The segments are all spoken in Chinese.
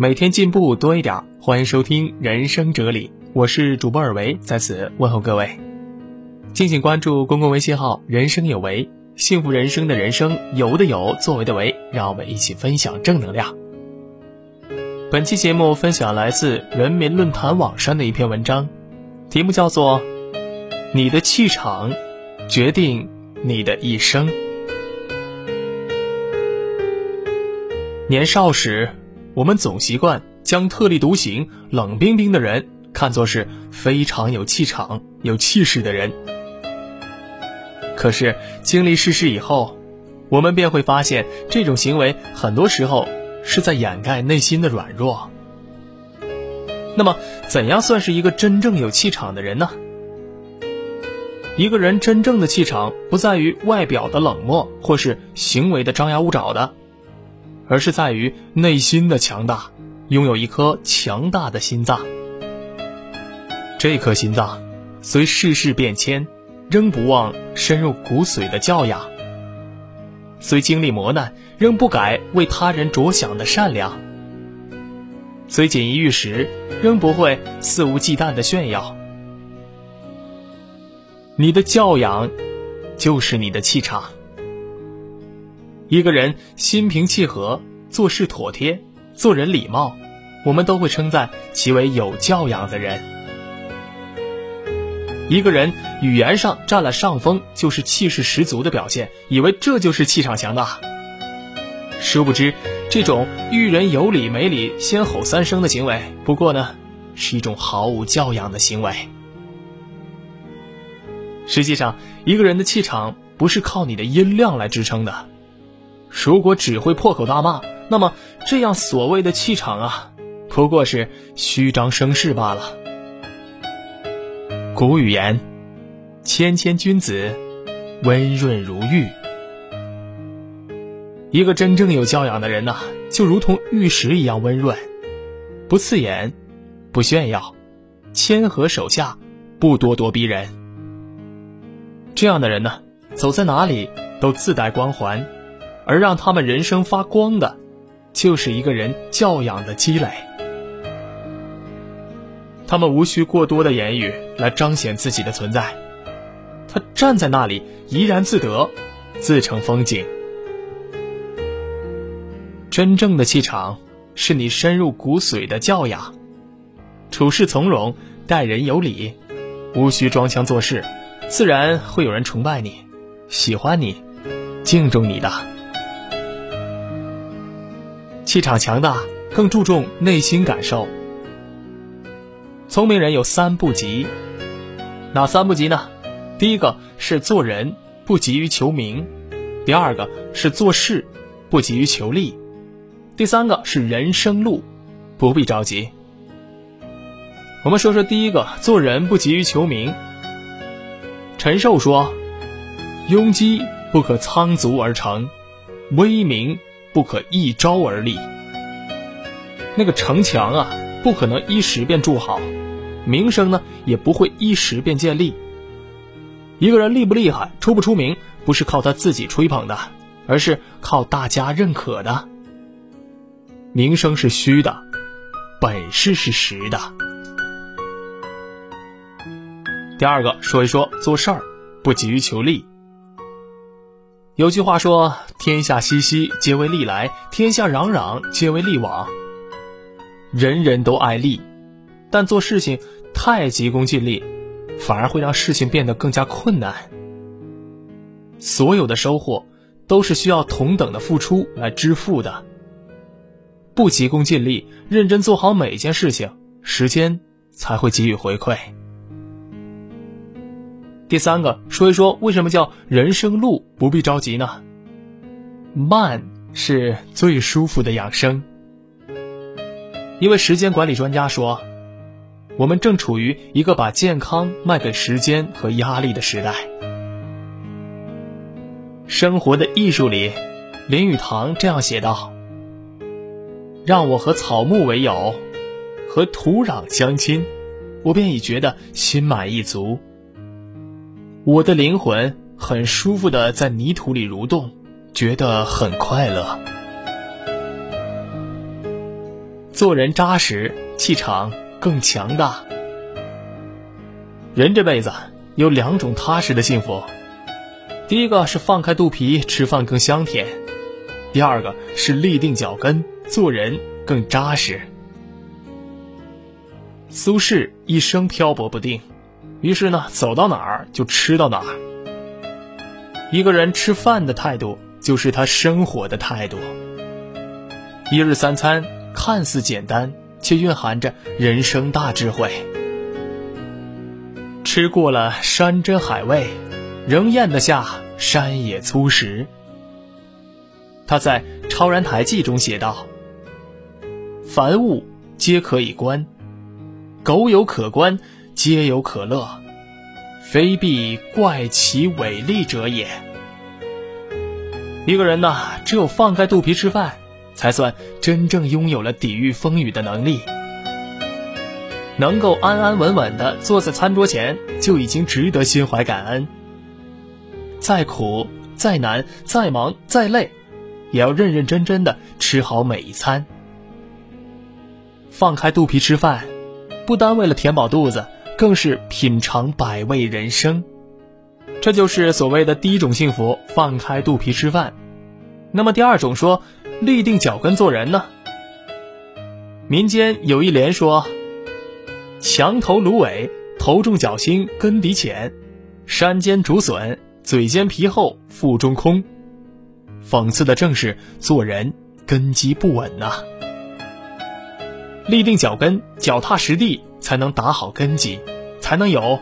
每天进步多一点，欢迎收听人生哲理，我是主播尔维，在此问候各位。敬请关注公共微信号“人生有为”，幸福人生的人生有的有，作为的为，让我们一起分享正能量。本期节目分享来自人民论坛网上的一篇文章，题目叫做《你的气场决定你的一生》。年少时，我们总习惯将特立独行、冷冰冰的人看作是非常有气场、有气势的人。可是经历世事以后，我们便会发现，这种行为很多时候是在掩盖内心的软弱。那么，怎样算是一个真正有气场的人呢？一个人真正的气场，不在于外表的冷漠，或是行为的张牙舞爪的。而是在于内心的强大，拥有一颗强大的心脏。这颗心脏，随世事变迁，仍不忘深入骨髓的教养；虽经历磨难，仍不改为他人着想的善良；虽锦衣玉食，仍不会肆无忌惮的炫耀。你的教养，就是你的气场。一个人心平气和，做事妥帖，做人礼貌，我们都会称赞其为有教养的人。一个人语言上占了上风，就是气势十足的表现，以为这就是气场强大。殊不知，这种遇人有理没理先吼三声的行为，不过呢，是一种毫无教养的行为。实际上，一个人的气场不是靠你的音量来支撑的。如果只会破口大骂，那么这样所谓的气场啊，不过是虚张声势罢了。古语言：“谦谦君子，温润如玉。”一个真正有教养的人呐，就如同玉石一样温润，不刺眼，不炫耀，谦和手下，不咄咄逼人。这样的人呢，走在哪里都自带光环。而让他们人生发光的，就是一个人教养的积累。他们无需过多的言语来彰显自己的存在，他站在那里怡然自得，自成风景。真正的气场，是你深入骨髓的教养，处事从容，待人有礼，无需装腔作势，自然会有人崇拜你，喜欢你，敬重你的。气场强大，更注重内心感受。聪明人有三不急，哪三不急呢？第一个是做人不急于求名，第二个是做事不急于求利，第三个是人生路不必着急。我们说说第一个，做人不急于求名。陈寿说：“庸机不可仓卒而成，威名。”不可一朝而立。那个城墙啊，不可能一时便筑好；名声呢，也不会一时便建立。一个人厉不厉害、出不出名，不是靠他自己吹捧的，而是靠大家认可的。名声是虚的，本事是实的。第二个，说一说做事儿，不急于求利。有句话说：“天下熙熙，皆为利来；天下攘攘，皆为利往。”人人都爱利，但做事情太急功近利，反而会让事情变得更加困难。所有的收获都是需要同等的付出来支付的。不急功近利，认真做好每件事情，时间才会给予回馈。第三个，说一说为什么叫人生路不必着急呢？慢是最舒服的养生。一位时间管理专家说：“我们正处于一个把健康卖给时间和压力的时代。”生活的艺术里，林语堂这样写道：“让我和草木为友，和土壤相亲，我便已觉得心满意足。”我的灵魂很舒服的在泥土里蠕动，觉得很快乐。做人扎实，气场更强大。人这辈子有两种踏实的幸福，第一个是放开肚皮吃饭更香甜，第二个是立定脚跟做人更扎实。苏轼一生漂泊不定，于是呢，走到哪儿就吃到哪儿。一个人吃饭的态度，就是他生活的态度。一日三餐看似简单，却蕴含着人生大智慧。吃过了山珍海味，仍咽得下山野粗食。他在《超然台记》中写道：“凡物皆可以观，苟有可观，皆有可乐，非必怪其伟力者也。”一个人呐，只有放开肚皮吃饭。才算真正拥有了抵御风雨的能力，能够安安稳稳的坐在餐桌前，就已经值得心怀感恩。再苦、再难、再忙、再累，也要认认真真的吃好每一餐。放开肚皮吃饭，不单为了填饱肚子，更是品尝百味人生。这就是所谓的第一种幸福：放开肚皮吃饭。那么第二种说。立定脚跟做人呢？民间有一联说：“墙头芦苇，头重脚轻根底浅；山间竹笋，嘴尖皮厚腹中空。”讽刺的正是做人根基不稳呐。立定脚跟，脚踏实地，才能打好根基，才能有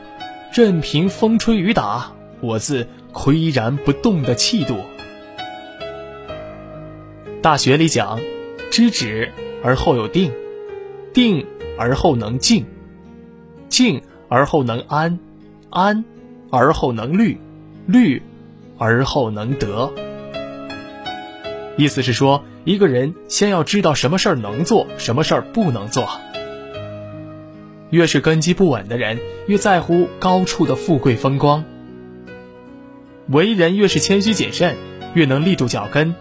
任凭风吹雨打，我自岿然不动的气度。大学里讲，知止而后有定，定而后能静，静而后能安，安而后能虑，虑而后能得。意思是说，一个人先要知道什么事儿能做，什么事儿不能做。越是根基不稳的人，越在乎高处的富贵风光。为人越是谦虚谨慎，越能立住脚跟。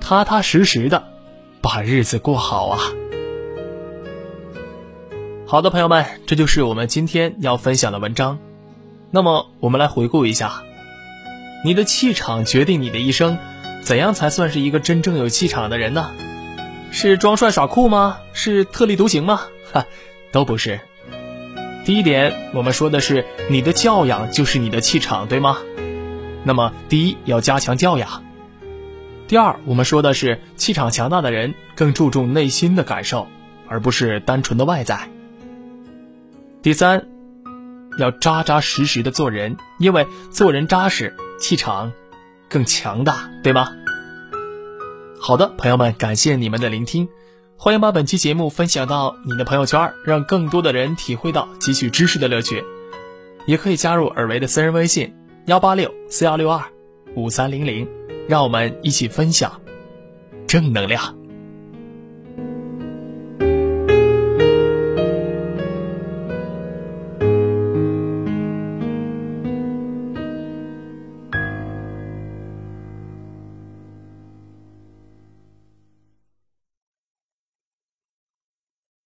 踏踏实实的把日子过好啊！好的，朋友们，这就是我们今天要分享的文章。那么，我们来回顾一下：你的气场决定你的一生。怎样才算是一个真正有气场的人呢？是装帅耍酷吗？是特立独行吗？哈，都不是。第一点，我们说的是你的教养就是你的气场，对吗？那么，第一要加强教养。第二，我们说的是气场强大的人更注重内心的感受，而不是单纯的外在。第三，要扎扎实实的做人，因为做人扎实，气场更强大，对吗？好的，朋友们，感谢你们的聆听，欢迎把本期节目分享到你的朋友圈，让更多的人体会到汲取知识的乐趣。也可以加入尔维的私人微信：幺八六四幺六二五三零零。让我们一起分享正能量。